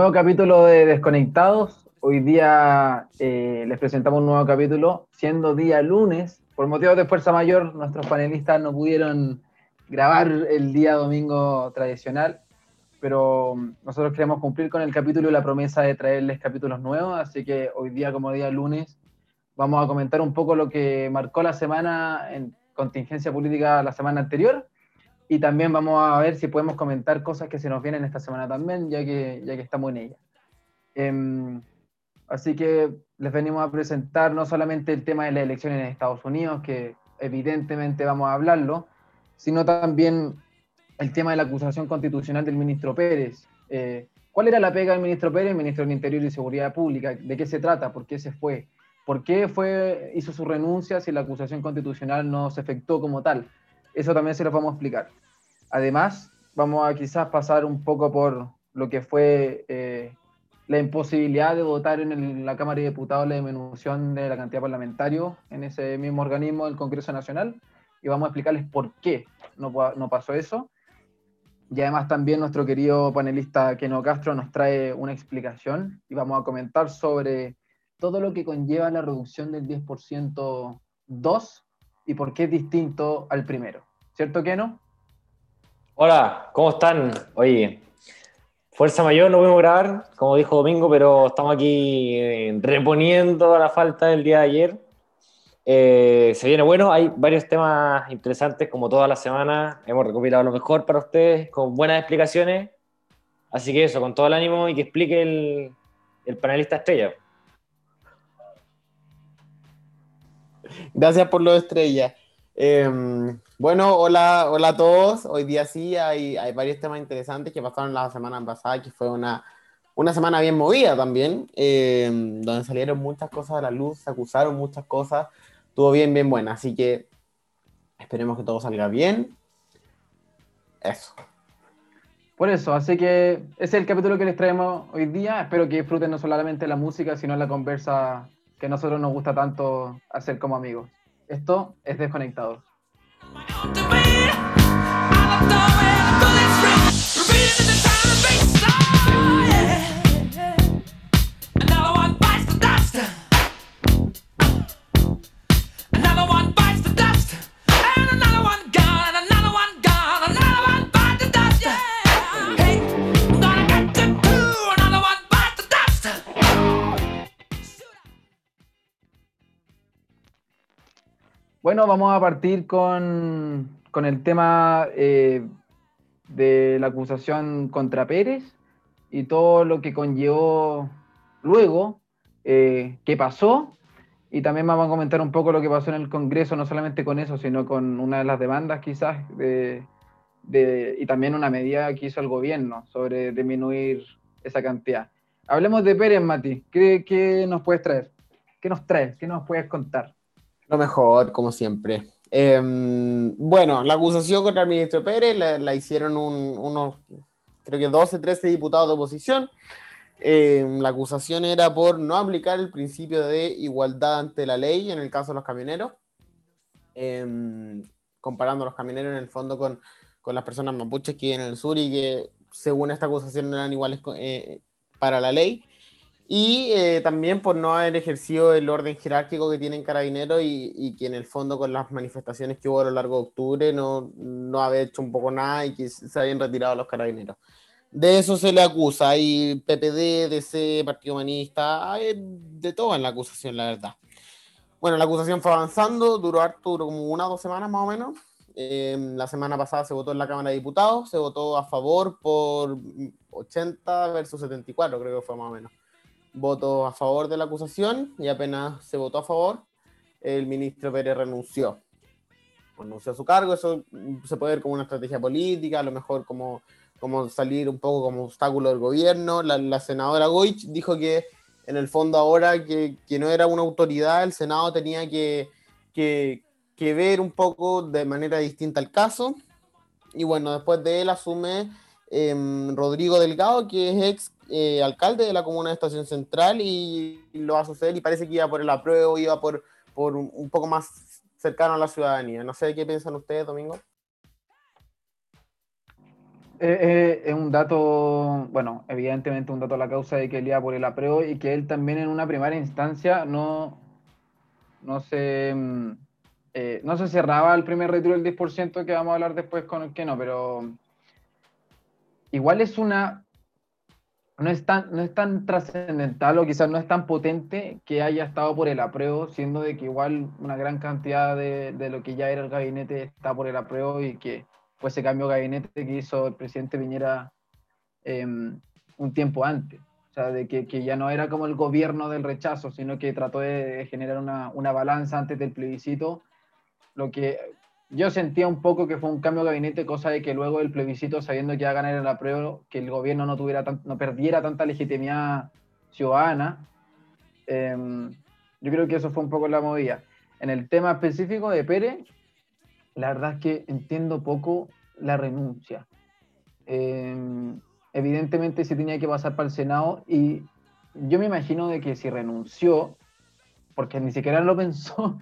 Nuevo capítulo de Desconectados. Hoy día eh, les presentamos un nuevo capítulo, siendo día lunes. Por motivos de fuerza mayor, nuestros panelistas no pudieron grabar el día domingo tradicional, pero nosotros queremos cumplir con el capítulo y la promesa de traerles capítulos nuevos, así que hoy día como día lunes vamos a comentar un poco lo que marcó la semana en contingencia política la semana anterior y también vamos a ver si podemos comentar cosas que se nos vienen esta semana también, ya que, ya que estamos en ella. Em, así que les venimos a presentar no solamente el tema de las elecciones en Estados Unidos, que evidentemente vamos a hablarlo, sino también el tema de la acusación constitucional del ministro Pérez. Eh, ¿Cuál era la pega del ministro Pérez, ministro del Interior y Seguridad Pública? ¿De qué se trata? ¿Por qué se fue? ¿Por qué fue, hizo su renuncia si la acusación constitucional no se efectuó como tal? Eso también se lo vamos a explicar. Además, vamos a quizás pasar un poco por lo que fue eh, la imposibilidad de votar en la Cámara de Diputados la disminución de la cantidad parlamentaria en ese mismo organismo del Congreso Nacional y vamos a explicarles por qué no, no pasó eso. Y además también nuestro querido panelista Keno Castro nos trae una explicación y vamos a comentar sobre todo lo que conlleva la reducción del 10% 2 y por qué es distinto al primero. ¿Cierto, Keno? Hola, ¿cómo están? Oye, Fuerza Mayor no pudimos grabar, como dijo Domingo, pero estamos aquí eh, reponiendo la falta del día de ayer. Eh, se viene bueno, hay varios temas interesantes como toda la semana. Hemos recopilado lo mejor para ustedes con buenas explicaciones. Así que eso, con todo el ánimo y que explique el, el panelista estrella. Gracias por lo de estrella. Em, bueno, hola, hola a todos. Hoy día sí hay, hay varios temas interesantes que pasaron la semana pasada, que fue una, una semana bien movida también, em, donde salieron muchas cosas a la luz, se acusaron muchas cosas, estuvo bien, bien buena. Así que esperemos que todo salga bien. Eso. Por eso, así que es el capítulo que les traemos hoy día. Espero que disfruten no solamente la música, sino la conversa que a nosotros nos gusta tanto hacer como amigos. Esto es Desconectados. Bueno, vamos a partir con, el tema eh, de la acusación contra Pérez y todo lo que conllevó luego, eh, qué pasó, y también vamos a comentar un poco lo que pasó en el Congreso, no solamente con eso, sino con una de las demandas quizás, de, y también una medida que hizo el gobierno sobre disminuir esa cantidad. Hablemos de Pérez, Mati. ¿Qué, qué nos puedes traer? ¿Qué nos traes? ¿Qué nos puedes contar? Lo mejor, como siempre. Em, bueno, la acusación contra el ministro Pérez la, hicieron unos, creo que 12, 13 diputados de oposición. Em, la acusación era por no aplicar el principio de igualdad ante la ley en el caso de los camioneros, em, comparando a los camioneros en el fondo con, con, las personas mapuches que viven en el sur y que según esta acusación no eran iguales eh, para la ley y eh, también por no haber ejercido el orden jerárquico que tienen carabineros y, y, que en el fondo con las manifestaciones que hubo a lo largo de octubre no, no haber hecho un poco nada y que se habían retirado los carabineros. De eso se le acusa, hay PPD, DC, Partido Humanista, hay de todo en la acusación, la verdad. Bueno, la acusación fue avanzando, duró harto, duró como una o dos semanas más o menos. Eh, la semana pasada se votó en la Cámara de Diputados, se votó a favor por 80 versus 74, creo que fue más o menos votos a favor de la acusación y apenas se votó a favor, el ministro Pérez renunció. Renunció a su cargo, eso se puede ver como una estrategia política, a lo mejor como, como salir un poco como obstáculo del gobierno. La, senadora Goich dijo que en el fondo ahora que, que, no era una autoridad, el Senado tenía que, que, que ver un poco de manera distinta el caso. Y bueno, después de él asume eh, Rodrigo Delgado, que es ex eh, alcalde de la comuna de Estación Central y, lo va a suceder y parece que iba por el apruebo, iba por, por un, poco más cercano a la ciudadanía. No sé qué piensan ustedes, Domingo. Eh, eh, es un dato, bueno, evidentemente un dato a la causa de que él iba por el apruebo y que él también en una primera instancia no, no se, mm, eh, no se cerraba el primer retiro del 10% que vamos a hablar después con el que no, pero igual es una, no es tan, no tan trascendental o quizás no es tan potente que haya estado por el apruebo, siendo de que igual una gran cantidad de, de lo que ya era el gabinete está por el apruebo y que pues ese cambio de gabinete que hizo el presidente Piñera em, un tiempo antes. O sea, de que, que, ya no era como el gobierno del rechazo, sino que trató de generar una, una, balanza antes del plebiscito. Lo que yo sentía un poco que fue un cambio de gabinete, cosa de que luego del plebiscito, sabiendo que iba a ganar el apruebo, que el gobierno no, tuviera no perdiera tanta legitimidad ciudadana. Eh, yo creo que eso fue un poco la movida. En el tema específico de Pérez, la verdad es que entiendo poco la renuncia. Eh, evidentemente se tenía que pasar para el Senado y yo me imagino de que si renunció, porque ni siquiera lo pensó,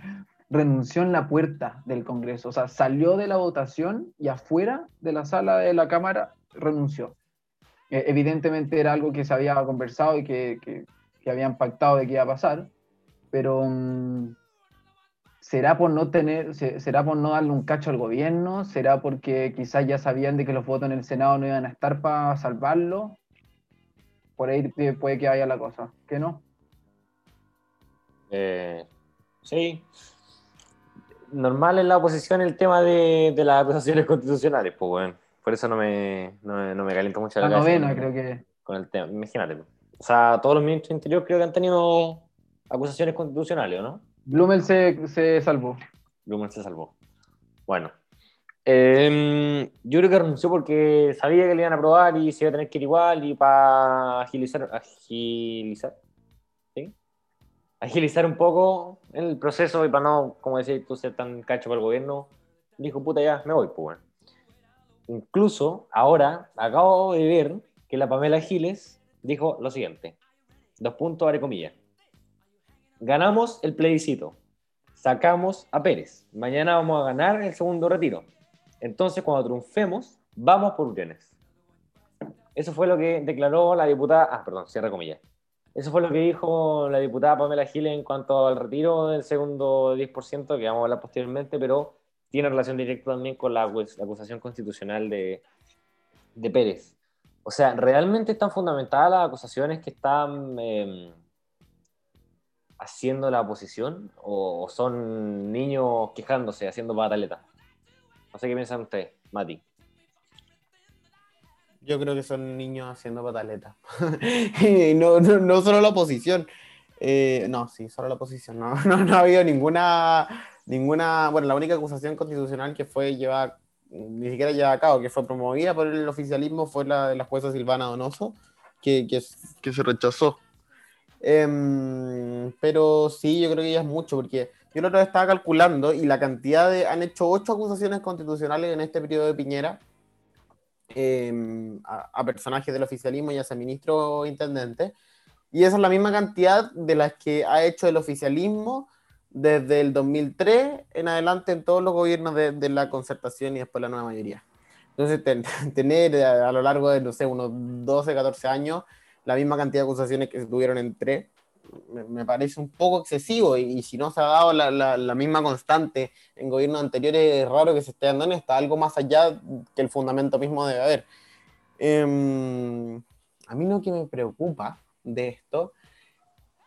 renunció en la puerta del Congreso, o sea, salió de la votación y afuera de la sala de la Cámara renunció. Eh, evidentemente era algo que se había conversado y que, que, que habían pactado de que iba a pasar, pero... Um, ¿Será por no tener, será por no darle un cacho al gobierno? ¿Será porque quizás ya sabían de que los votos en el Senado no iban a estar para salvarlo? Por ahí puede que haya la cosa, ¿qué no? Eh, sí. Normal en la oposición el tema de, de las acusaciones constitucionales, pues bueno. Por eso no me, no, no me calienta mucho la, la novena, creo que. Con el tema, imagínate. O sea, todos los ministros interiores creo que han tenido acusaciones constitucionales, ¿o no? Blumel se, se salvó. Blumel se salvó. Bueno. Eh, yo creo que renunció porque sabía que le iban a aprobar y se iba a tener que ir igual y para agilizar, agilizar. Agilizar un poco el proceso y para no, como decía tú, ser tan cacho para el gobierno, dijo, puta, ya, me voy, pues. Incluso ahora acabo de ver que la Pamela Giles dijo lo siguiente, dos puntos, abre comillas ganamos el plebiscito, sacamos a Pérez, mañana vamos a ganar el segundo retiro. Entonces, cuando triunfemos, vamos por Uriones. Eso fue lo que declaró la diputada, ah, perdón, cierra comillas. Eso fue lo que dijo la diputada Pamela Giles en cuanto al retiro del segundo 10%, que vamos a hablar posteriormente, pero tiene relación directa también con la, acusación constitucional de, de, Pérez. O sea, realmente están fundamentadas las acusaciones que están... Eh, haciendo la oposición o son niños quejándose, haciendo pataleta? No sé qué piensan ustedes, Mati. Yo creo que son niños haciendo pataleta. no, no, no, solo la oposición. Eh, no, sí, solo la oposición. No, no, no ha habido ninguna, ninguna. Bueno, la única acusación constitucional que fue llevada, ni siquiera llevada a cabo, que fue promovida por el oficialismo, fue la de la jueza Silvana Donoso, que, que, que se rechazó. Eh, pero sí, yo creo que ya es mucho, porque yo la otra vez estaba calculando y la cantidad de. Han hecho ocho acusaciones constitucionales en este periodo de Piñera eh, a, a, personajes del oficialismo y a ministro intendente. Y esa es la misma cantidad de las que ha hecho el oficialismo desde el 2003 en adelante en todos los gobiernos de, de la concertación y después la nueva mayoría. Entonces, ten, tener a, a, lo largo de, no sé, unos 12, 14 años la misma cantidad de acusaciones que se tuvieron en tres, me, parece un poco excesivo y, si no se ha dado la, la, la, misma constante en gobiernos anteriores, es raro que se esté dando en esta, algo más allá que el fundamento mismo debe haber. Eh, a mí lo que me preocupa de esto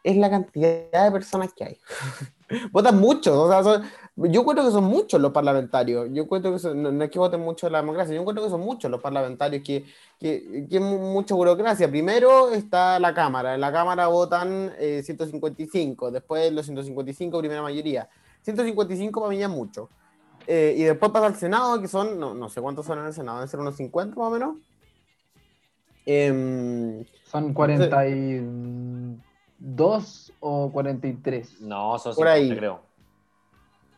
es la cantidad de personas que hay. Votan muchos, o sea, son, yo cuento que son muchos los parlamentarios, yo cuento que son, no, no, es que voten mucho la democracia, yo cuento que son muchos los parlamentarios, que, que, que mucha burocracia. Primero está la Cámara, en la Cámara votan eh, 155, después los 155 primera mayoría. 155 para mí ya es mucho. Eh, y después pasa al Senado, que son, no, no, sé cuántos son en el Senado, deben ser unos 50 más o menos. Eh, son 40 y... ¿Dos o 43? No, son 50, por ahí. creo.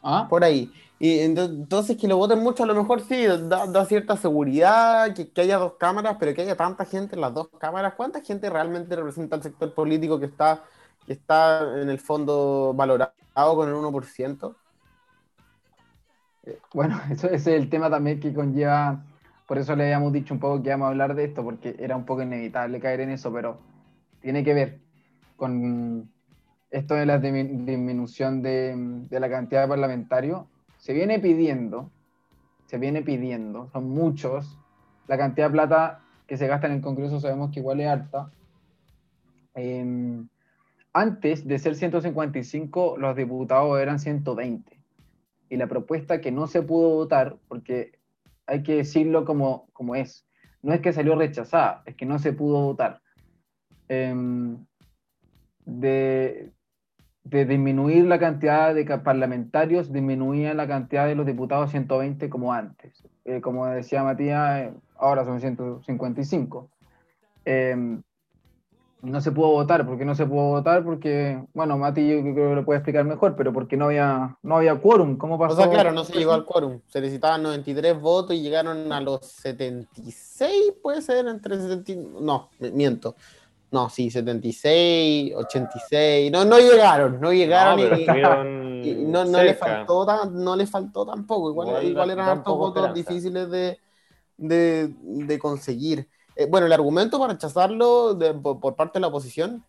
¿Ah? Por ahí. Y entonces que lo voten mucho, a lo mejor sí, da, da cierta seguridad, que, que, haya dos cámaras, pero que haya tanta gente en las dos cámaras. ¿Cuánta gente realmente representa el sector político que está, que está en el fondo valorado con el 1%? Bueno, eso ese es el tema también que conlleva por eso le habíamos dicho un poco que íbamos a hablar de esto, porque era un poco inevitable caer en eso, pero tiene que ver con esto de la disminución de, de la cantidad de parlamentarios. Se viene pidiendo, se viene pidiendo, son muchos, la cantidad de plata que se gasta en el Congreso sabemos que igual es alta. Em, antes de ser 155, los diputados eran 120. Y la propuesta que no se pudo votar, porque hay que decirlo como, como es, no es que salió rechazada, es que no se pudo votar. Em, de, de, disminuir la cantidad de parlamentarios, disminuía la cantidad de los diputados 120 como antes. Eh, como decía Matías, ahora son 155. Em, no se pudo votar, ¿por qué no se pudo votar? Porque, bueno, Mati yo creo que lo puede explicar mejor, pero porque no había, no había quórum, ¿cómo pasó? O sea, claro, no se llegó al quórum, se necesitaban 93 votos y llegaron a los 76, puede ser, entre 70, no, miento, no, sí, 76, 86, no, no llegaron, no llegaron y, no, no, le faltó no le faltó tampoco, igual, igual, eran hartos votos difíciles de de, conseguir. Eh, bueno, el argumento para rechazarlo por, parte de la oposición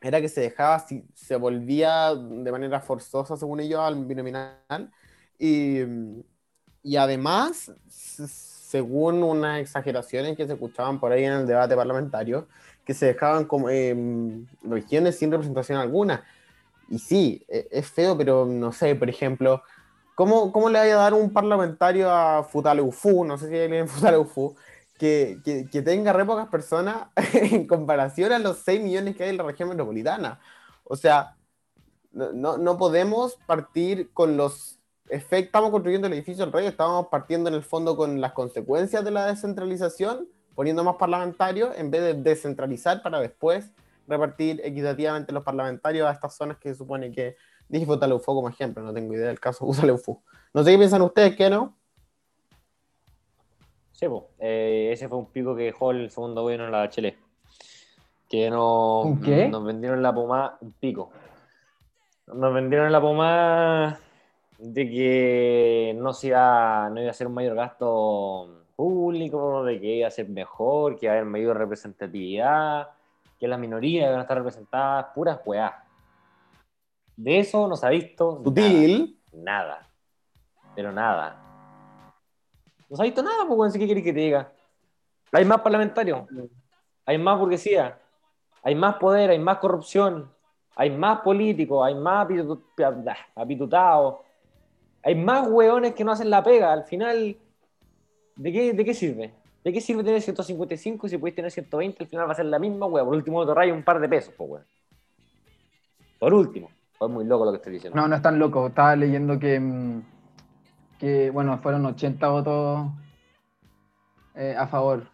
era que se dejaba, se volvía de manera forzosa, según ellos, al binominal. Y, y además, según unas exageraciones que se escuchaban por ahí en el debate parlamentario, que se dejaban como eh, regiones sin representación alguna. Y sí, e, es feo, pero no sé, por ejemplo, ¿Cómo, ¿Cómo, le vaya a dar un parlamentario a Futaleufu, no sé si hay alguien en Futaleufu, que, que, que, tenga re pocas personas en comparación a los 6 millones que hay en la región metropolitana? O sea, no, no podemos partir con los efectos, estamos construyendo el edificio del rey, estamos partiendo en el fondo con las consecuencias de la descentralización, poniendo más parlamentarios en vez de descentralizar para después repartir equitativamente los parlamentarios a estas zonas que se supone que Dije Futaleufu como ejemplo, no tengo idea del caso Futaleufu. No sé qué piensan ustedes, ¿qué no? Sí, pues, ese fue un pico que dejó el segundo gobierno en la Chile. Que no, qué? nos vendieron la pomada, un pico. Nos vendieron la pomada de que no se iba, no iba a ser un mayor gasto público, de que iba a ser mejor, que iba a haber mayor representatividad, que las minorías iban a estar representadas, puras weá. De eso no se ha visto Sutil. Nada. Pero nada. No se ha visto nada, pues, ¿qué quieres que te diga? Hay más parlamentarios, hay más burguesía, hay más poder, hay más corrupción, hay más políticos, hay más apitutados, hay más hueones que no hacen la pega. Al final, ¿de qué, de qué sirve? ¿De qué sirve tener 155 si puedes tener 120? Al final va a ser la misma hueá. Por último, te raya un par de pesos, pues, weón. Por último. Es muy loco lo que estoy diciendo. No, no es tan loco. Estaba leyendo que, mm, que bueno, fueron 80 votos eh, a favor.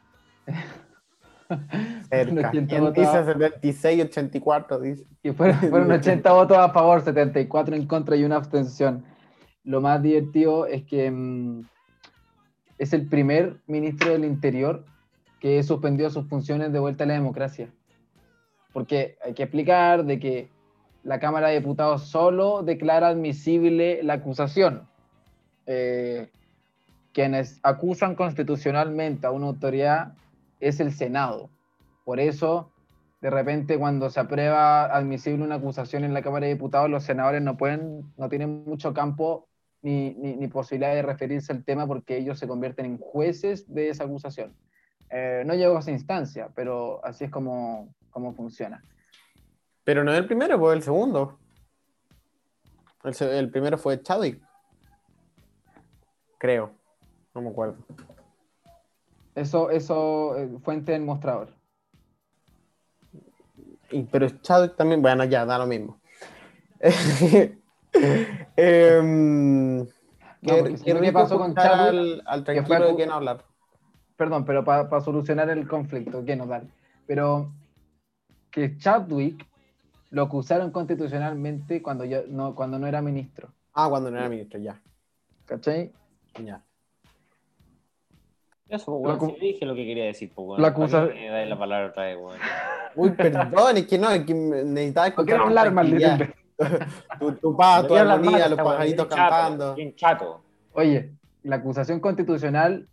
Cerca. dice 76, 84, dice. Y fueron, fueron 80 votos a favor, 74 en contra y una abstención. Lo más divertido es que mm, es el primer ministro del Interior que suspendió sus funciones de vuelta a la democracia. Porque hay que explicar de que la Cámara de Diputados solo declara admisible la acusación. Eh, quienes acusan constitucionalmente a una autoridad es el Senado. Por eso, de repente, cuando se aprueba admisible una acusación en la Cámara de Diputados, los senadores no pueden, no tienen mucho campo ni, ni, posibilidad de referirse al tema porque ellos se convierten en jueces de esa acusación. Eh, no llegó a esa instancia, pero así es como, como funciona. Pero no es el primero, fue el segundo. El, primero fue Chadwick. Creo. No me acuerdo. Eso, eso, eh, fuente del mostrador. Y, pero Chadwick también, bueno, ya, da lo mismo. eh, ¿Qué, pasó con Chadwick? Al, tranquilo de quién hablar. Perdón, pero para solucionar el conflicto, ¿qué nos da? Pero que Chadwick lo acusaron constitucionalmente cuando, yo, no, cuando no era ministro. Ah, cuando no era ministro, ya. ¿Cachai? Ya. Eso, pues, bueno, dije lo que quería decir, pues, bueno. La la palabra otra vez, bueno. Uy, perdón, es que no, es que necesitaba escuchar. ¿Por qué hablar más tu, tu pato, tu armonía, los pajaritos cantando. Bien chato. Oye, la acusación constitucional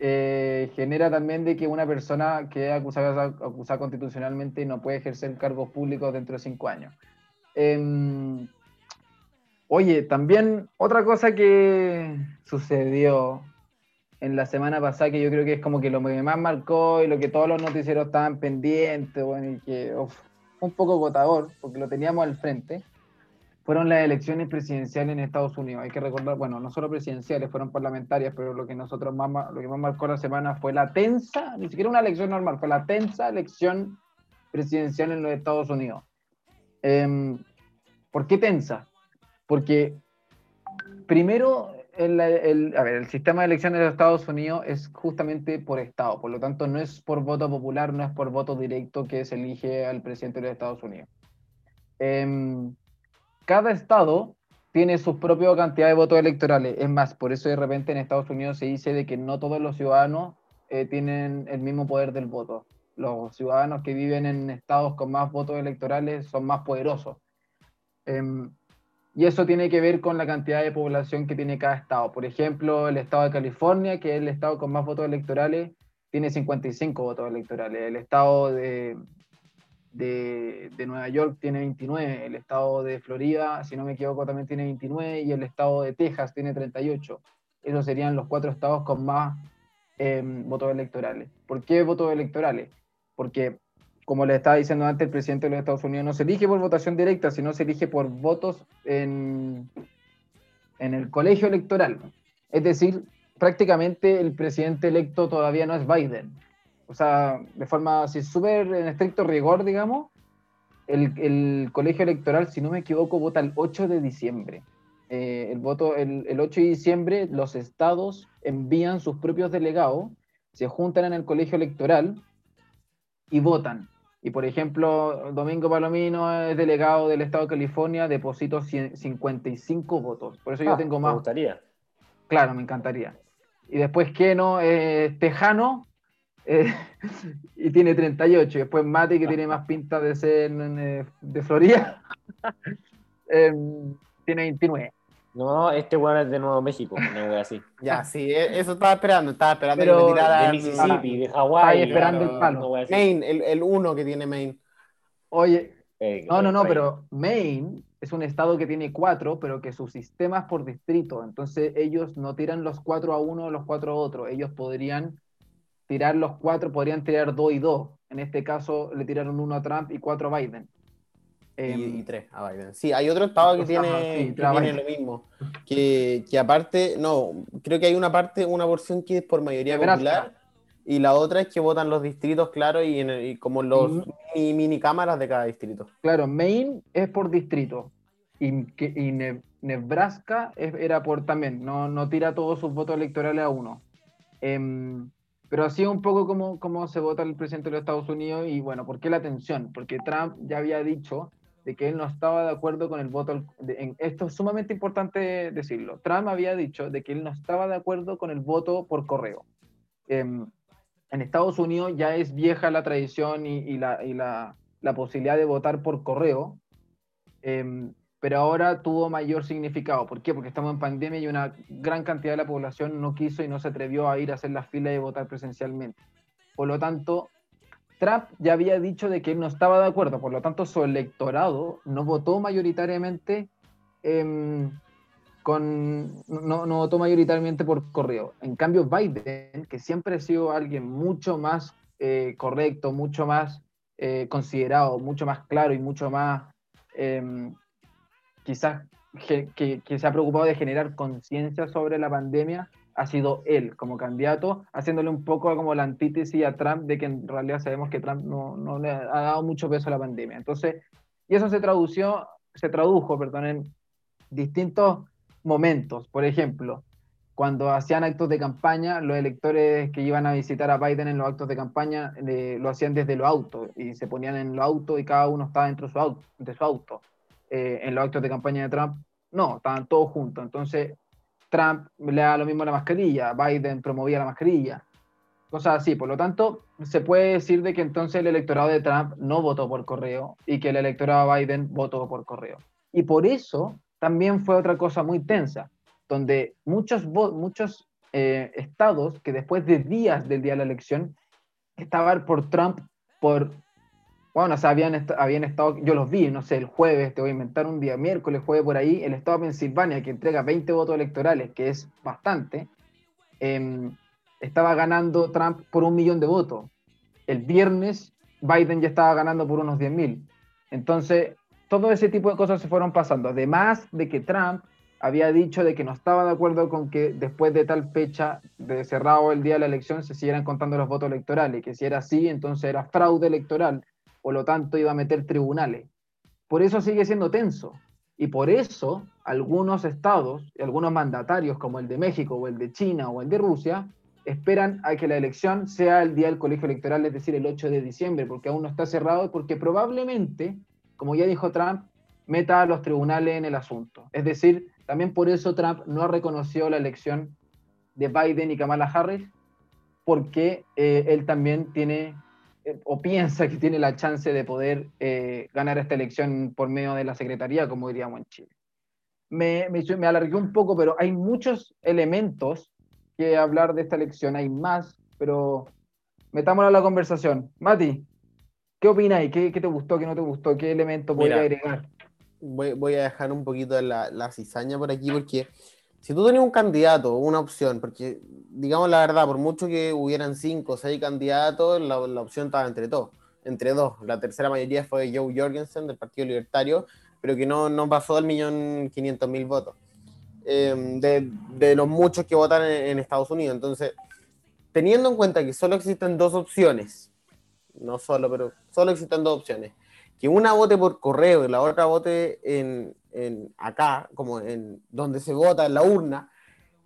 eh, genera también de que una persona que es acusada, acusada constitucionalmente no puede ejercer cargos públicos dentro de cinco años. Em, oye, también otra cosa que sucedió en la semana pasada, que yo creo que es como que lo que más marcó y lo que todos los noticieros estaban pendientes, bueno, y que un poco agotador, porque lo teníamos al frente, fueron las elecciones presidenciales en Estados Unidos. Hay que recordar, bueno, no solo presidenciales, fueron parlamentarias, pero lo que nosotros más, lo que más marcó la semana fue la tensa, ni siquiera una elección normal, fue la tensa elección presidencial en los Estados Unidos. Em, ¿Por qué tensa? Porque primero el, a ver, el sistema de elecciones de los Estados Unidos es justamente por Estado, por lo tanto no es por voto popular, no es por voto directo que se elige al presidente de los Estados Unidos. Em, cada Estado tiene su propia cantidad de votos electorales, es más, por eso de repente en Estados Unidos se dice de que no todos los ciudadanos eh, tienen el mismo poder del voto. Los ciudadanos que viven en estados con más votos electorales son más poderosos. Em, y eso tiene que ver con la cantidad de población que tiene cada estado. Por ejemplo, el estado de California, que es el estado con más votos electorales, tiene 55 votos electorales. El estado de, de, Nueva York tiene 29. El estado de Florida, si no me equivoco, también tiene 29. Y el estado de Texas tiene 38. Esos serían los cuatro estados con más em, votos electorales. ¿Por qué votos electorales? Porque como le estaba diciendo antes, el presidente de los Estados Unidos no se elige por votación directa, sino se elige por votos en, en el colegio electoral. Es decir, prácticamente el presidente electo todavía no es Biden. O sea, de forma así súper en estricto rigor, digamos, el, el, colegio electoral, si no me equivoco, vota el 8 de diciembre. Eh, el, voto, el, el 8 de diciembre los estados envían sus propios delegados, se juntan en el colegio electoral y votan. Y por ejemplo, Domingo Palomino es delegado del Estado de California, deposito 55 votos. Por eso yo ah, tengo más. Me gustaría. Claro, me encantaría. Y después Keno es tejano eh, y tiene 38. Y después Mati, que tiene más pinta de ser eh, de Florida, em, tiene 29. No, este weón es de Nuevo México, una así. ya, sí, e, eso estaba esperando, estaba esperando Pero que me tirara de Mississippi, de Hawái. esperando el palo. Maine, el, el uno que tiene Maine. Oye, eh, no, no, no, pero Maine es un estado que tiene cuatro, pero que su sistema es por distrito. Entonces ellos no tiran los cuatro a uno o los cuatro a otro. Ellos podrían tirar los cuatro, podrían tirar dos y dos. En este caso le tiraron uno a Trump y cuatro a Biden. Em, y, tres a Biden. Sí, hay otro estado que tiene, lo mismo. Que, que, aparte, no, creo que hay una parte, una porción que es por mayoría popular y la otra es que votan los distritos, claro, y, y como los mini, cámaras de cada distrito. Claro, Maine es por distrito y, que, y Nebraska era por también, no, no tira todos sus votos electorales a uno. Em, pero así un poco como, como se vota el presidente de los Estados Unidos y bueno, ¿por qué la tensión? Porque Trump ya había dicho de que él no estaba de acuerdo con el voto. en, esto es sumamente importante decirlo. Trump había dicho de que él no estaba de acuerdo con el voto por correo. Em, en Estados Unidos ya es vieja la tradición y, la, y la, la, posibilidad de votar por correo, em, pero ahora tuvo mayor significado. ¿Por qué? Porque estamos en pandemia y una gran cantidad de la población no quiso y no se atrevió a ir a hacer la fila y votar presencialmente. Por lo tanto, Trump ya había dicho de que él no estaba de acuerdo, por lo tanto su electorado no votó mayoritariamente em, con, no, votó mayoritariamente por correo. En cambio, Biden, que siempre ha sido alguien mucho más eh, correcto, mucho más eh, considerado, mucho más claro y mucho más em, quizás que, que, se ha preocupado de generar conciencia sobre la pandemia, ha sido él como candidato, haciéndole un poco como la antítesis a Trump de que en realidad sabemos que Trump no, no le ha dado mucho peso a la pandemia. Entonces, y eso se tradució, se tradujo, perdón, en distintos momentos. Por ejemplo, cuando hacían actos de campaña, los electores que iban a visitar a Biden en los actos de campaña lo hacían desde los autos y se ponían en los autos y cada uno estaba dentro de su auto. De su auto. Eh, en los actos de campaña de Trump, no, estaban todos juntos. Entonces, Trump le da lo mismo a la mascarilla, Biden promovía la mascarilla, cosas así. Por lo tanto, se puede decir de que entonces el electorado de Trump no votó por correo y que el electorado de Biden votó por correo. Y por eso también fue otra cosa muy tensa, donde muchos, muchos eh, estados que después de días del día de la elección estaban por Trump por bueno, o sea, habían, habían estado, yo los vi, no sé, el jueves, te voy a inventar un día, miércoles, jueves por ahí, el estado de Pensilvania, que entrega 20 votos electorales, que es bastante, em, estaba ganando Trump por un millón de votos. El viernes, Biden ya estaba ganando por unos 10 mil. Entonces, todo ese tipo de cosas se fueron pasando. Además de que Trump había dicho de que no estaba de acuerdo con que después de tal fecha de cerrado el día de la elección se siguieran contando los votos electorales, que si era así, entonces era fraude electoral por lo tanto iba a meter tribunales. Por eso sigue siendo tenso. Y por eso algunos estados, algunos mandatarios como el de México o el de China o el de Rusia, esperan a que la elección sea el día del colegio electoral, es decir, el 8 de diciembre, porque aún no está cerrado porque probablemente, como ya dijo Trump, meta a los tribunales en el asunto. Es decir, también por eso Trump no ha reconocido la elección de Biden y Kamala Harris, porque eh, él también tiene o piensa que tiene la chance de poder eh, ganar esta elección por medio de la Secretaría, como diríamos en Chile. Me, me, alargué un poco, pero hay muchos elementos que hablar de esta elección, hay más, pero metámosla a la conversación. Mati, ¿qué opinas? ¿Qué, ¿Qué te gustó, qué no te gustó? ¿Qué elemento podría agregar? Voy, voy, a dejar un poquito la, la cizaña por aquí porque si tú tenías un candidato, una opción, porque digamos la verdad, por mucho que hubieran cinco o seis candidatos, la, opción estaba entre todos, entre dos. La tercera mayoría fue Joe Jorgensen del Partido Libertario, pero que no, no pasó del millón quinientos mil votos. Em, de, de, los muchos que votan en, en, Estados Unidos. Entonces, teniendo en cuenta que solo existen dos opciones, no solo, pero solo existen dos opciones, que una vote por correo y la otra vote en, en, acá, como en donde se vota en la urna,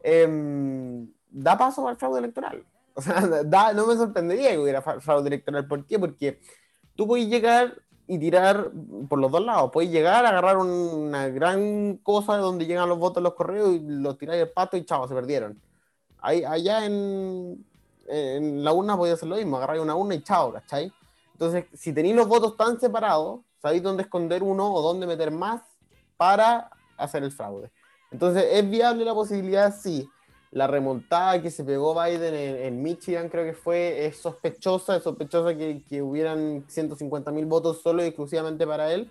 eh, da paso al fraude electoral. O sea, da, no me sorprendería que hubiera fraude electoral. ¿Por qué? Porque tú puedes llegar y tirar por los dos lados. Puedes llegar, agarrar una gran cosa donde llegan los votos los correos y los tiráis el pato y chao, se perdieron. Ahí, allá en, en la urna podía hacer lo mismo, agarrar una urna y chao, ¿cachai? Entonces, si tenéis los votos tan separados, sabéis dónde esconder uno o dónde meter más para hacer el fraude. Entonces, ¿es viable la posibilidad? Sí. La remontada que se pegó Biden en, Michigan, creo que fue, es sospechosa, es sospechosa que, que hubieran 150 mil votos solo y exclusivamente para él.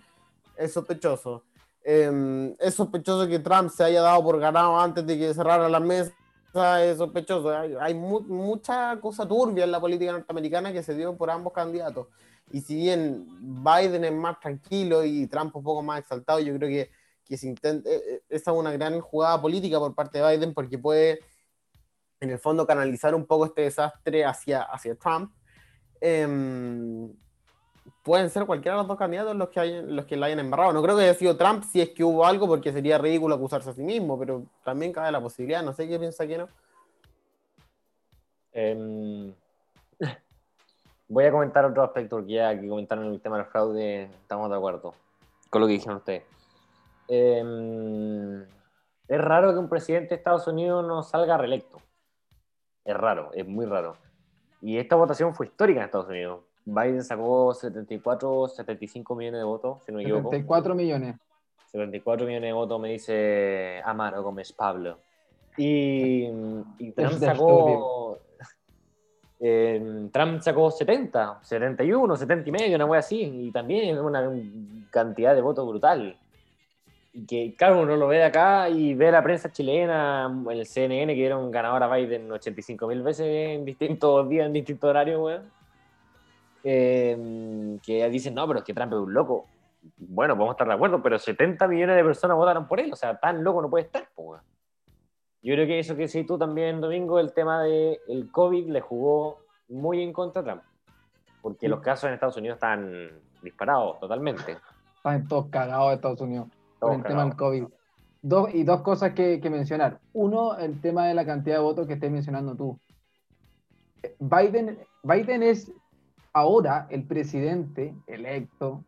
Es sospechoso. Eh, es sospechoso que Trump se haya dado por ganado antes de que cerrara la mesa. Es sospechoso. Hay, hay mu mucha cosa turbia en la política norteamericana que se dio por ambos candidatos. Y si bien Biden es más tranquilo y Trump un poco más exaltado, yo creo que, que se intenta, eh, eh, esa es una gran jugada política por parte de Biden porque puede, en el fondo, canalizar un poco este desastre hacia, hacia Trump. Eh, pueden ser cualquiera de los dos candidatos los que, hay, los que la hayan embarrado. No creo que haya sido Trump si es que hubo algo, porque sería ridículo acusarse a sí mismo, pero también cabe la posibilidad. No sé qué piensa que no. Eh, Voy a comentar otro aspecto, porque ya que comentaron el tema del fraude, estamos de acuerdo con lo que dijeron ustedes. Eh, es raro que un presidente de Estados Unidos no salga reelecto. Es raro, es muy raro. Y esta votación fue histórica en Estados Unidos. Biden sacó 74, 75 millones de votos, si no me equivoco. 74 millones. 74 millones de votos, me dice Amaro Gómez Pablo. Y, y Trump sacó eh, Trump sacó 70, 71, 70 y medio, una wea así, y también una cantidad de votos brutal. Y que, claro, uno lo ve de acá y ve la prensa chilena, el CNN, que dieron ganador a Biden 85 mil veces en distintos días, en distintos horarios, weón. Eh, que dicen, no, pero es que Trump es un loco. Bueno, podemos estar de acuerdo, pero 70 millones de personas votaron por él, o sea, tan loco no puede estar, pues. Yo creo que eso que sí tú también, Domingo, el tema del el COVID le jugó muy en contra a Trump. Porque los casos en Estados Unidos están disparados totalmente. Están todos cagados de Estados Unidos por el tema del COVID. Dos, y dos cosas que, que, mencionar. Uno, el tema de la cantidad de votos que estés mencionando tú. Biden, Biden es ahora el presidente electo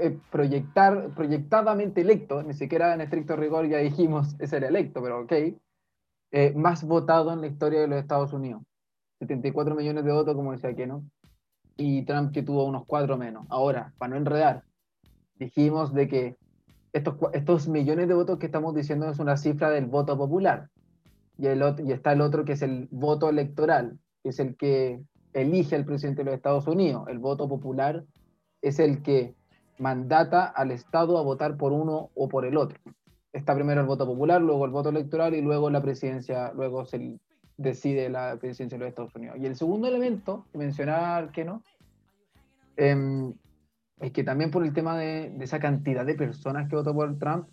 eh, proyectar, proyectadamente electo, ni siquiera en estricto rigor ya dijimos es el electo, pero ok, eh, más votado en la historia de los Estados Unidos. 74 millones de votos, como decía que no, y Trump que tuvo unos cuatro menos. Ahora, para no enredar, dijimos de que estos, estos millones de votos que estamos diciendo es una cifra del voto popular. y, el y está el otro que es el voto electoral, que es el que elige al presidente de los Estados Unidos. El voto popular es el que mandata al Estado a votar por uno o por el otro. Está primero el voto popular, luego el voto electoral y luego la presidencia, luego se decide la presidencia de los Estados Unidos. Y el segundo elemento que mencionaba que no, em, es que también por el tema de, esa cantidad de personas que votó por Trump,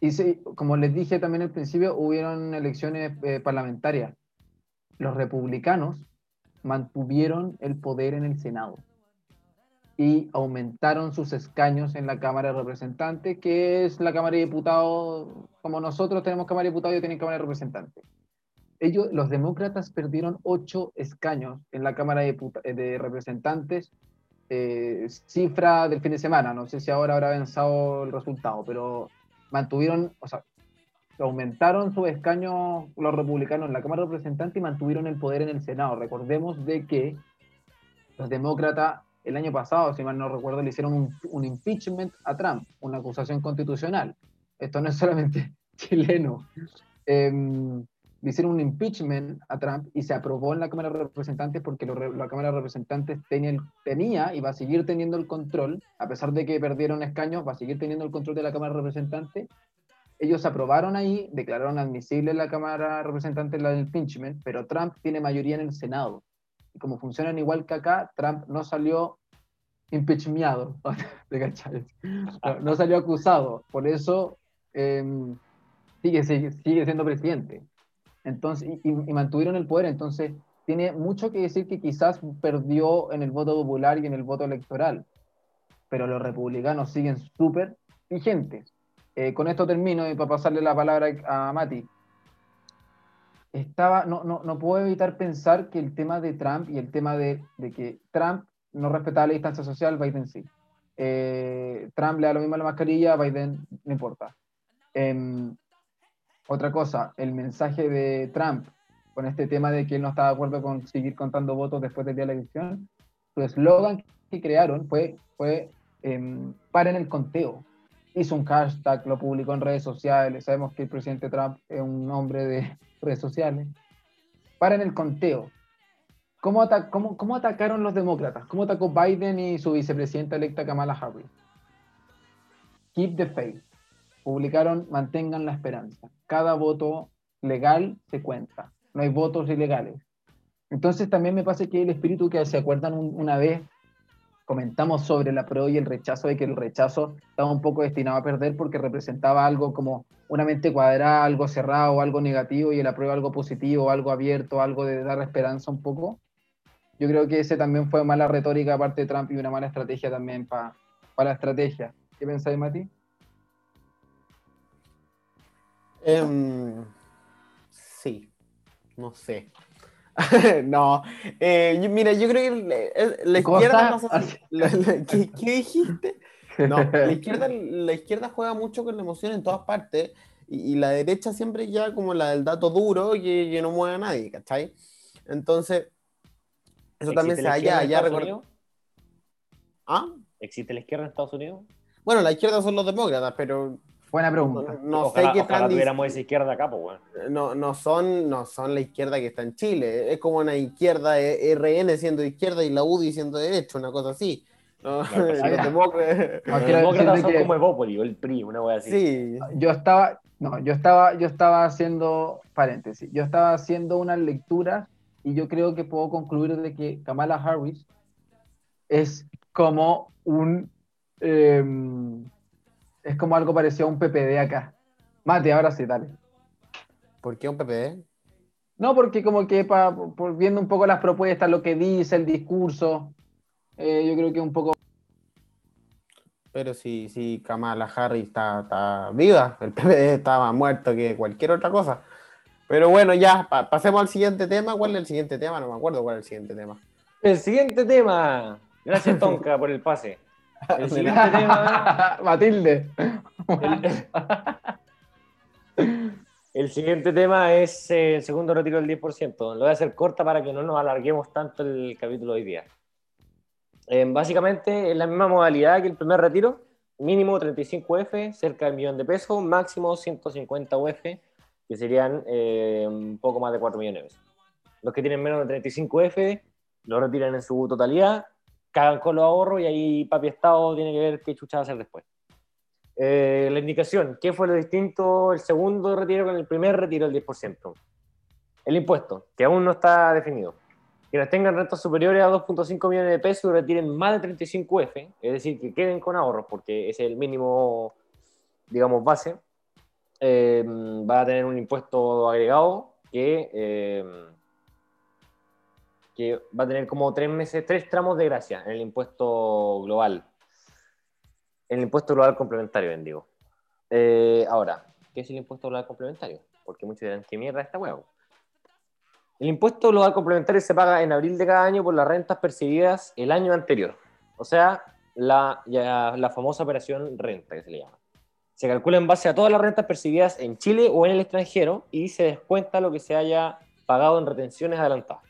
y como les dije también al principio, hubieron elecciones eh, parlamentarias. Los republicanos mantuvieron el poder en el Senado y aumentaron sus escaños en la Cámara de Representantes, que es la Cámara de Diputados, como nosotros tenemos Cámara de Diputados, y tienen Cámara de Representantes. Ellos, los demócratas perdieron ocho escaños en la Cámara de, de Representantes, eh, cifra del fin de semana, no sé si ahora habrá avanzado el resultado, pero mantuvieron, o sea, aumentaron sus escaños los republicanos en la Cámara de Representantes y mantuvieron el poder en el Senado. Recordemos de que los demócratas el año pasado, si mal no recuerdo, le hicieron un, impeachment a Trump, una acusación constitucional. Esto no es solamente chileno. Em, le hicieron un impeachment a Trump y se aprobó en la Cámara de Representantes porque la Cámara de Representantes tenía, tenía y va a seguir teniendo el control, a pesar de que perdieron escaños, va a seguir teniendo el control de la Cámara de Representantes ellos aprobaron ahí, declararon admisible la Cámara de Representantes la del impeachment, pero Trump tiene mayoría en el Senado. Y como funcionan igual que acá, Trump no salió impeachmentado, no, salió acusado, por eso em, sigue, siendo presidente. Entonces, y, mantuvieron el poder, entonces tiene mucho que decir que quizás perdió en el voto popular y en el voto electoral, pero los republicanos siguen súper vigentes. Eh, con esto termino y para pasarle la palabra a Mati. Estaba, no, no, no, puedo evitar pensar que el tema de Trump y el tema de, que Trump no respetaba la distancia social, Biden sí. Eh, Trump le da lo mismo a la mascarilla, Biden no importa. Em, otra cosa, el mensaje de Trump con este tema de que él no estaba de acuerdo con seguir contando votos después del día de la elección, su eslogan que crearon fue, fue em, paren el conteo hizo un hashtag, lo publicó en redes sociales. Sabemos que el presidente Trump es un hombre de redes sociales. Para en el conteo. ¿Cómo, cómo, cómo atacaron los demócratas? ¿Cómo atacó Biden y su vicepresidenta electa Kamala Harris? Keep the faith. Publicaron Mantengan la esperanza. Cada voto legal se cuenta. No hay votos ilegales. Entonces también me pasa que el espíritu que se acuerdan una vez comentamos sobre la pro y el rechazo, de que el rechazo estaba un poco destinado a perder porque representaba algo como una mente cuadrada, algo cerrado, algo negativo, y el apruebo algo positivo, algo abierto, algo de dar esperanza un poco. Yo creo que ese también fue mala retórica aparte de Trump y una mala estrategia también para la estrategia. ¿Qué pensáis, Mati? Em, sí, no sé. no, eh, mira, yo creo que la, izquierda ¿qué, dijiste? No, la izquierda, la izquierda juega mucho con la emoción en todas partes y, la derecha siempre ya como la del dato duro que, que no mueve a nadie, ¿cachai? Entonces, eso también se halla allá. ¿Ah? ¿Existe la izquierda en Estados Unidos? Bueno, la izquierda son los demócratas, pero Buena pregunta. No, sé qué tan tuviéramos esa izquierda acá, pues, no, no, son, no son la izquierda que está en Chile. Es como una izquierda e, RN siendo izquierda y la UDI siendo derecha, una cosa así. los demócratas, son como Evópoli o el PRI, una wea así. Sí. Yo estaba, no, yo estaba, yo estaba haciendo, paréntesis, yo estaba haciendo una lectura y yo creo que puedo concluir de que Kamala Harris es como un em, es como algo parecido a un PPD acá. Mate, ahora sí, dale. ¿Por qué un PPD? No, porque como que por viendo un poco las propuestas, lo que dice, el discurso, eh, yo creo que un poco... Pero si, si Kamala Harris está, viva, el PPD estaba muerto que cualquier otra cosa. Pero bueno, ya, pasemos al siguiente tema. ¿Cuál es el siguiente tema? No me acuerdo cuál es el siguiente tema. El siguiente tema. Gracias, Tonka, por el pase. El siguiente tema. Matilde. El, siguiente tema es eh, el segundo retiro del 10%. Lo voy a hacer corta para que no nos alarguemos tanto el capítulo de hoy día. Eh, básicamente es la misma modalidad que el primer retiro. Mínimo 35 UF, cerca del millón de pesos, máximo 150 UF, que serían eh, un poco más de 4 millones de pesos. Los que tienen menos de 35F lo retiran en su totalidad, cagan con los ahorros y ahí papi Estado tiene que ver qué chucha va a hacer después. Eh, la indicación, ¿qué fue lo distinto el segundo retiro con el primer retiro del 10%? El impuesto, que aún no está definido. Que las tengan rentas superiores a 2.5 millones de pesos y retiren más de 35F, es decir, que queden con ahorros, porque ese es el mínimo, digamos, base eh, va a tener un impuesto agregado que, eh, que va a tener como tres meses, tres tramos de gracia en el impuesto global. En el impuesto global complementario, bien digo. Eh, ahora, ¿qué es el impuesto global complementario? Porque muchos dirán, ¿qué mierda esta huevo? El impuesto global complementario se paga en abril de cada año por las rentas percibidas el año anterior. O sea, la, la famosa operación renta que se le llama. Se calcula en base a todas las rentas percibidas en Chile o en el extranjero y se descuenta lo que se haya pagado en retenciones adelantadas.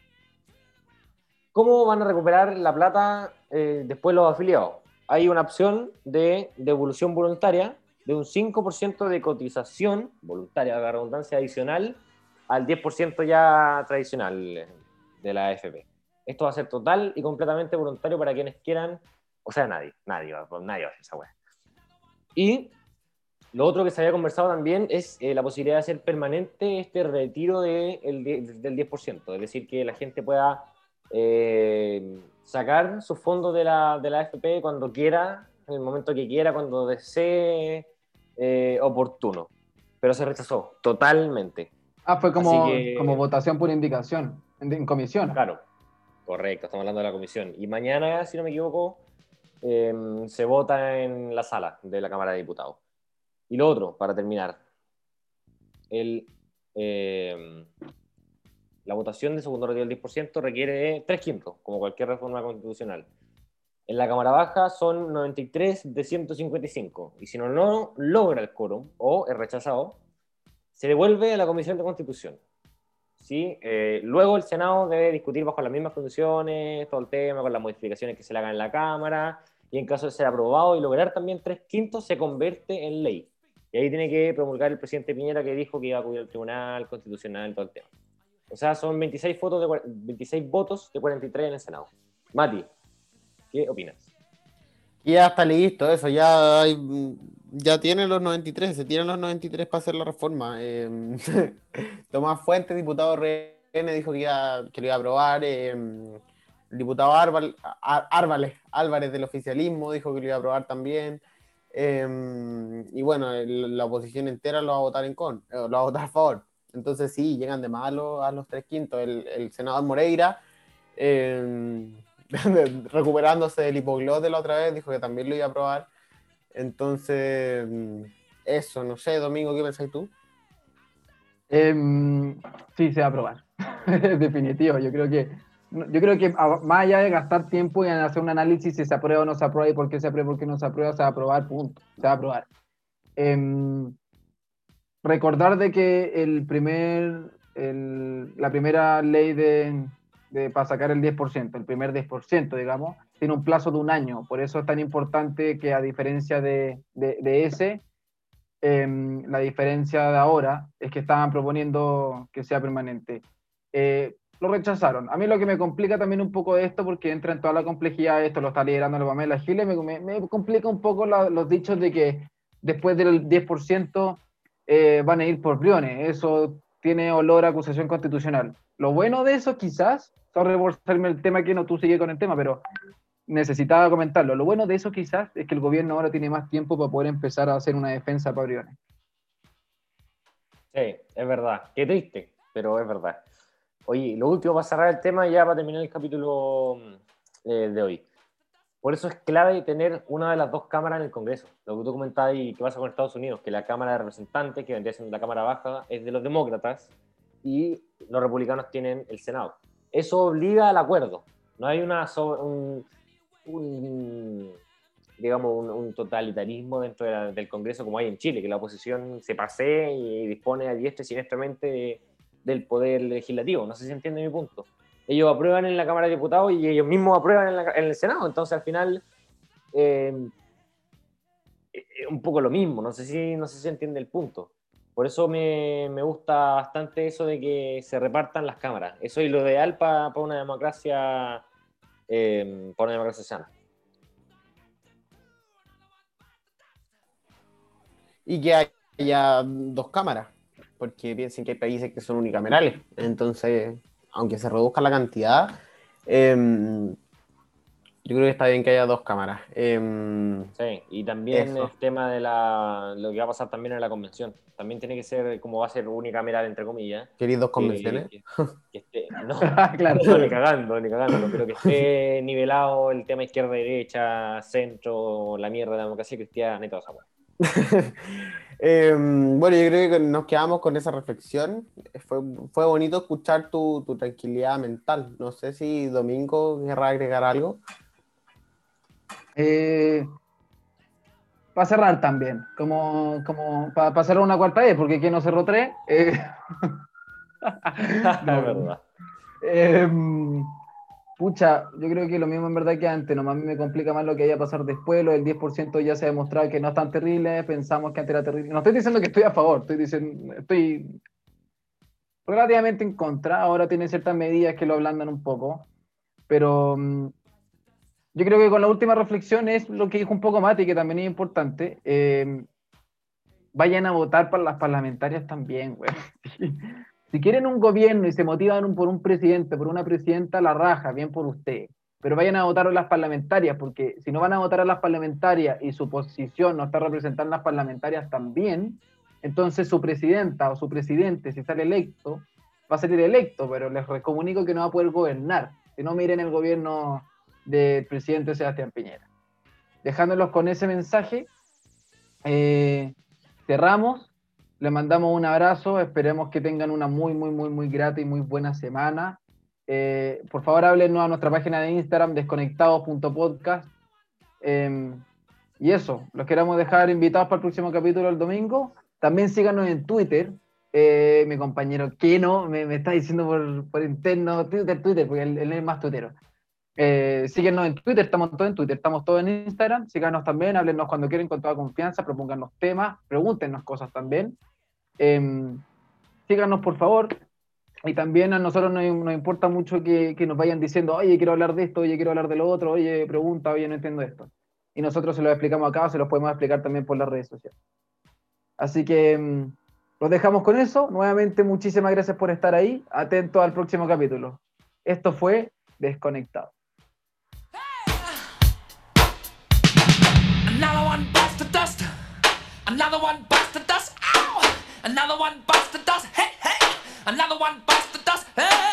¿Cómo van a recuperar la plata eh, después los afiliados? Hay una opción de devolución voluntaria de un 5% de cotización voluntaria, la redundancia adicional, al 10% ya tradicional de la AFP. Esto va a ser total y completamente voluntario para quienes quieran, o sea, nadie, nadie, nadie va a hacer esa weá. Y lo otro que se había conversado también es eh, la posibilidad de hacer permanente este retiro de, el, del 10%, es decir, que la gente pueda eh, sacar sus fondos de la, de la AFP cuando quiera, en el momento que quiera, cuando desee eh, oportuno. Pero se rechazó totalmente. Ah, fue como, como votación por indicación, en, comisión. Claro, correcto, estamos hablando de la comisión. Y mañana, si no me equivoco, se vota en la sala de la Cámara de Diputados. Y lo otro, para terminar, el, eh, la votación de segundo retiro del 10% requiere tres quintos, como cualquier reforma constitucional. En la Cámara Baja son 93 de 155, y si no, no logra el quórum o es rechazado, se devuelve a la Comisión de Constitución. ¿Sí? Eh, luego el Senado debe discutir bajo las mismas condiciones todo el tema, con las modificaciones que se le hagan en la Cámara, y en caso de ser aprobado y lograr también tres quintos, se convierte en ley. Y ahí tiene que promulgar el presidente Piñera que dijo que iba a acudir al Tribunal Constitucional, todo el tema. O sea, son 26, fotos de, 26 votos de 43 en el Senado. Mati, ¿qué opinas? Ya está listo, eso, ya ya tienen los 93, se tienen los 93 para hacer la reforma. Eh, Tomás Fuentes, diputado RN, dijo que, iba, que lo iba a aprobar. Eh, diputado Álvarez del oficialismo dijo que lo iba a aprobar también. Em, y bueno, la oposición entera lo va a votar en con, eh, lo va a votar a favor. Entonces sí, llegan de malo a los tres quintos. El, senador Moreira, em, recuperándose del hipoglós de la otra vez, dijo que también lo iba a aprobar. Entonces, eso, no sé, Domingo, ¿qué pensáis tú? Em, sí, se va a aprobar. Definitivo, yo creo que yo creo que más allá de gastar tiempo en hacer un análisis si se aprueba o no se aprueba y por qué se aprueba y por qué no se aprueba, se va a aprobar, punto, se va a aprobar. Em, recordar de que el primer, el, la primera ley de, de, para sacar el 10%, el primer 10%, digamos, tiene un plazo de un año, por eso es tan importante que a diferencia de, de, de ese, em, la diferencia de ahora es que estaban proponiendo que sea permanente. Eh, lo rechazaron. A mí lo que me complica también un poco de esto, porque entra en toda la complejidad de esto, lo está liderando la Pamela Giles, me, me, complica un poco los dichos de que después del 10% eh, van a ir por Briones. Eso tiene olor a acusación constitucional. Lo bueno de eso quizás, sorry por el tema que no tú sigues con el tema, pero necesitaba comentarlo. Lo bueno de eso quizás es que el gobierno ahora tiene más tiempo para poder empezar a hacer una defensa para Briones. Sí, es verdad. Qué triste, pero es verdad. Oye, lo último para cerrar el tema, ya para terminar el capítulo eh, de hoy. Por eso es clave tener una de las dos cámaras en el Congreso. Lo que tú comentabas y que pasa con Estados Unidos, que la Cámara de Representantes, que vendría siendo la Cámara Baja, es de los demócratas y los republicanos tienen el Senado. Eso obliga al acuerdo. No hay una un, digamos, un, totalitarismo dentro del Congreso como hay en Chile, que la oposición se pase y dispone a diestra y siniestramente de del poder legislativo. No sé si entiende mi punto. Ellos aprueban en la Cámara de Diputados y ellos mismos aprueban en, el Senado. Entonces, al final, eh, es un poco lo mismo. No sé, si, no sé si entiende el punto. Por eso me, me gusta bastante eso de que se repartan las cámaras. Eso es lo ideal para una democracia, eh, para una democracia sana. Y que haya dos cámaras, porque piensen que hay países que son unicamerales. Entonces, aunque se reduzca la cantidad, em, yo creo que está bien que haya dos cámaras. Em, sí, y también eso. el tema de la, lo que va a pasar también en la convención. También tiene que ser, como va a ser unicameral, entre comillas. ¿Queréis dos que- convenciones? que- que esté- no, claro. no, ni cagando, ni cagando, pero que esté nivelado el tema izquierda-derecha, centro, la mierda de la democracia cristiana y todo eso. Em, bueno, yo creo que nos quedamos con esa reflexión. Fue, fue bonito escuchar tu, tu tranquilidad mental. No sé si Domingo querrá agregar algo. Eh, para cerrar también, como, como para cerrar una cuarta vez, porque aquí no cerró tres. eh, Es verdad. Pucha, yo creo que lo mismo en verdad que antes, nomás me complica más lo que vaya a pasar después, lo del 10% ya se ha demostrado que no es tan terrible, pensamos que antes era terrible. No estoy diciendo que estoy a favor, estoy diciendo, estoy relativamente en contra, ahora tiene ciertas medidas que lo ablandan un poco, pero mm, yo creo que con la última reflexión es lo que dijo un poco Mati, que también es importante, em, vayan a votar para las parlamentarias también, güey. Si quieren un gobierno y se motivan por un presidente, por una presidenta, la raja, bien por usted. Pero vayan a votar a las parlamentarias, porque si no van a votar a las parlamentarias y su posición no está representada en las parlamentarias también, entonces su presidenta o su presidente, si sale electo, va a salir electo, pero les comunico que no va a poder gobernar. Si no, miren el gobierno del presidente Sebastián Piñera. Dejándolos con ese mensaje, eh, cerramos. Les mandamos un abrazo, esperemos que tengan una muy, muy, muy, muy grata y muy buena semana. Eh, por favor, háblenos a nuestra página de Instagram, desconectados.podcast. Eh, y eso, los queremos dejar invitados para el próximo capítulo el domingo. También síganos en Twitter. Eh, mi compañero Keno me, me está diciendo por, por interno, Twitter, Twitter, porque él, él es más tuitero. Eh, síguenos en Twitter, estamos todos en Twitter, estamos todos en Instagram, síganos también, háblenos cuando quieran con toda confianza, propónganos temas, pregúntenos cosas también. Eh, síganos por favor. Y también a nosotros nos, nos importa mucho que, nos vayan diciendo, oye, quiero hablar de esto, oye, quiero hablar de lo otro, oye, pregunta, oye, no entiendo esto. Y nosotros se lo explicamos acá, se los podemos explicar también por las redes sociales. Así que mm, los dejamos con eso. Nuevamente, muchísimas gracias por estar ahí. Atentos al próximo capítulo. Esto fue Desconectado. Another one dust. Another one dust. Another one bites the dust. Hey, hey! Another one bites the dust. Hey!